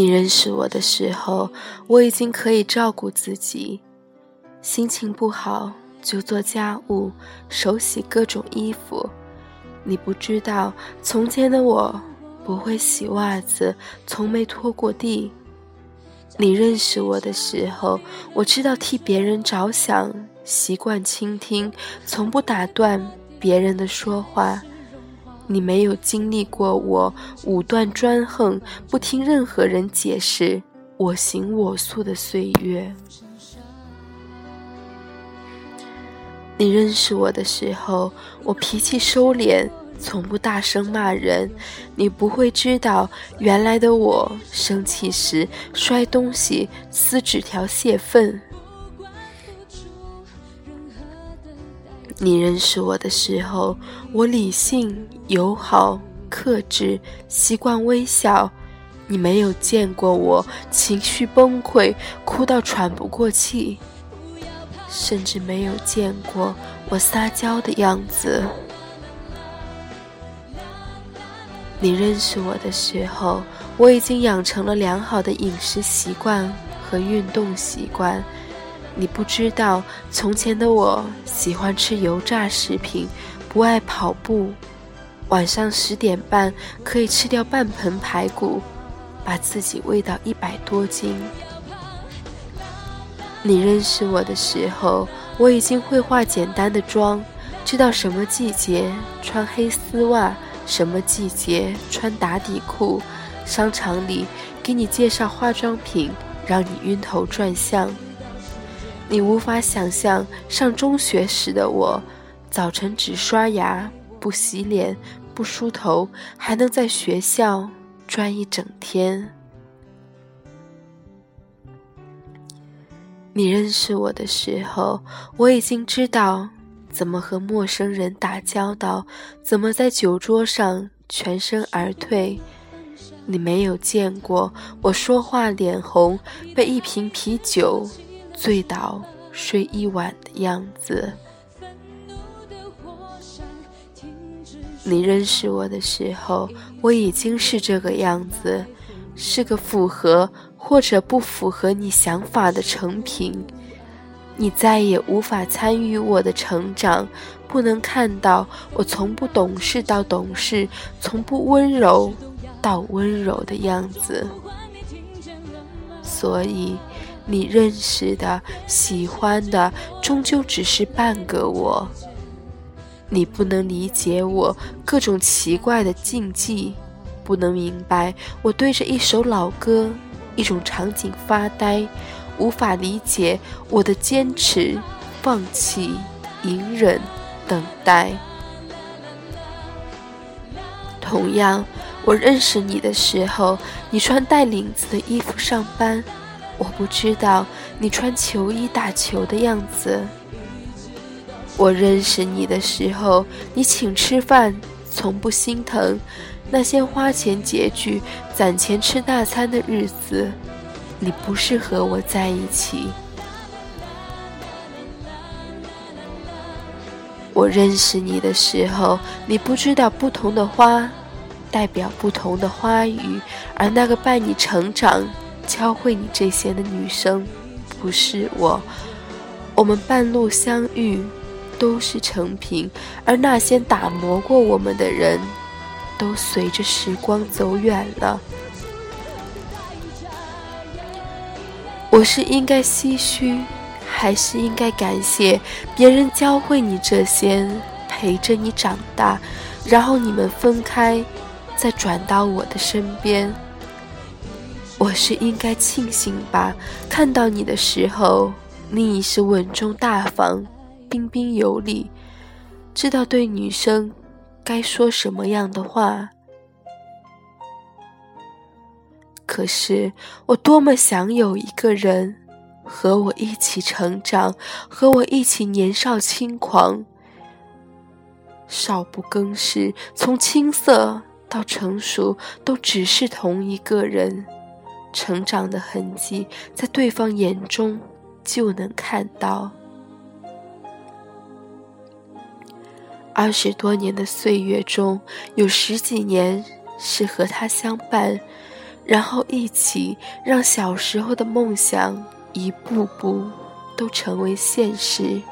你认识我的时候，我已经可以照顾自己。心情不好就做家务，手洗各种衣服。你不知道，从前的我不会洗袜子，从没拖过地。你认识我的时候，我知道替别人着想，习惯倾听，从不打断别人的说话。你没有经历过我武断专横，不听任何人解释，我行我素的岁月。你认识我的时候，我脾气收敛，从不大声骂人。你不会知道，原来的我生气时摔东西、撕纸条泄愤。你认识我的时候，我理性、友好、克制，习惯微笑。你没有见过我情绪崩溃，哭到喘不过气。甚至没有见过我撒娇的样子。你认识我的时候，我已经养成了良好的饮食习惯和运动习惯。你不知道，从前的我喜欢吃油炸食品，不爱跑步。晚上十点半可以吃掉半盆排骨，把自己喂到一百多斤。你认识我的时候，我已经会化简单的妆，知道什么季节穿黑丝袜，什么季节穿打底裤。商场里给你介绍化妆品，让你晕头转向。你无法想象上中学时的我，早晨只刷牙不洗脸不梳头，还能在学校转一整天。你认识我的时候，我已经知道怎么和陌生人打交道，怎么在酒桌上全身而退。你没有见过我说话脸红，被一瓶啤酒醉倒睡一晚的样子。你认识我的时候，我已经是这个样子，是个符合。或者不符合你想法的成品，你再也无法参与我的成长，不能看到我从不懂事到懂事，从不温柔到温柔的样子。所以，你认识的、喜欢的，终究只是半个我。你不能理解我各种奇怪的禁忌，不能明白我对着一首老歌。一种场景发呆，无法理解我的坚持、放弃、隐忍、等待。同样，我认识你的时候，你穿带领子的衣服上班，我不知道你穿球衣打球的样子。我认识你的时候，你请吃饭，从不心疼。那些花钱拮据、攒钱吃大餐的日子，你不是和我在一起。我认识你的时候，你不知道不同的花代表不同的花语，而那个伴你成长、教会你这些的女生，不是我。我们半路相遇，都是成品，而那些打磨过我们的人。都随着时光走远了。我是应该唏嘘，还是应该感谢别人教会你这些，陪着你长大，然后你们分开，再转到我的身边？我是应该庆幸吧？看到你的时候，你已是稳重大方、彬彬有礼，知道对女生。该说什么样的话？可是我多么想有一个人和我一起成长，和我一起年少轻狂。少不更事，从青涩到成熟，都只是同一个人。成长的痕迹，在对方眼中就能看到。二十多年的岁月中，有十几年是和他相伴，然后一起让小时候的梦想一步步都成为现实。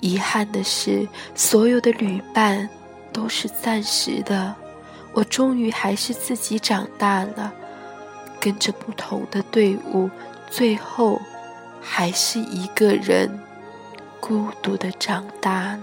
遗憾的是，所有的旅伴都是暂时的。我终于还是自己长大了，跟着不同的队伍，最后还是一个人孤独的长大了。